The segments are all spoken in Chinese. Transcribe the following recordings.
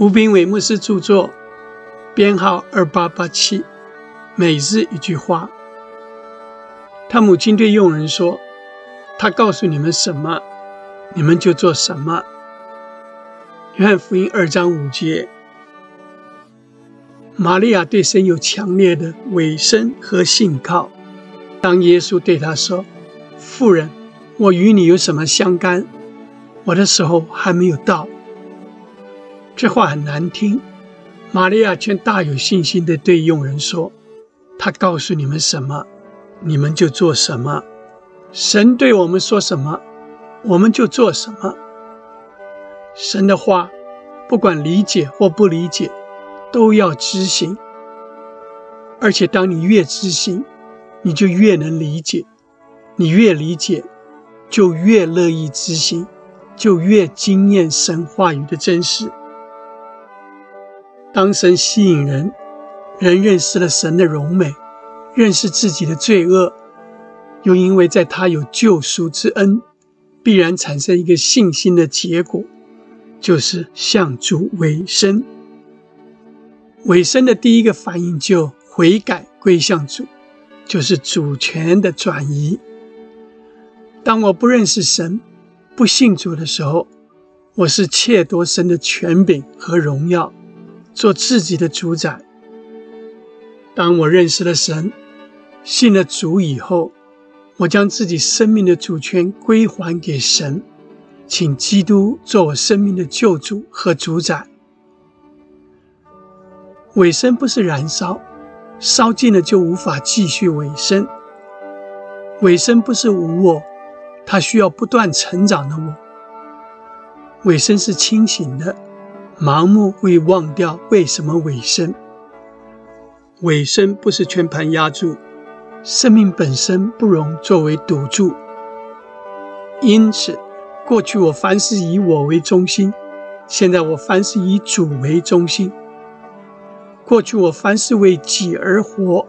吴炳伟牧师著作，编号二八八七。每日一句话。他母亲对佣人说：“他告诉你们什么，你们就做什么。”约翰福音二章五节。玛利亚对神有强烈的委身和信靠。当耶稣对他说：“妇人，我与你有什么相干？我的时候还没有到。”这话很难听，玛利亚却大有信心地对佣人说：“他告诉你们什么，你们就做什么。神对我们说什么，我们就做什么。神的话，不管理解或不理解，都要执行。而且，当你越执行，你就越能理解；你越理解，就越乐意执行，就越惊艳神话语的真实。”当神吸引人，人认识了神的荣美，认识自己的罪恶，又因为在他有救赎之恩，必然产生一个信心的结果，就是向主委身。委身的第一个反应就悔改归向主，就是主权的转移。当我不认识神、不信主的时候，我是窃夺神的权柄和荣耀。做自己的主宰。当我认识了神，信了主以后，我将自己生命的主权归还给神，请基督做我生命的救主和主宰。尾声不是燃烧，烧尽了就无法继续尾声。尾声不是无我，它需要不断成长的我。尾声是清醒的。盲目会忘掉为什么尾声。尾声不是全盘压住，生命本身不容作为赌注。因此，过去我凡事以我为中心，现在我凡事以主为中心。过去我凡事为己而活，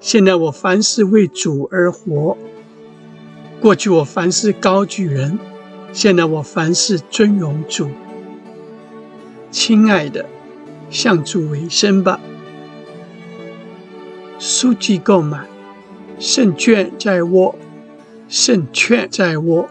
现在我凡事为主而活。过去我凡事高举人，现在我凡事尊荣主。亲爱的，向主为生吧。书籍购买，胜券在握，胜券在握。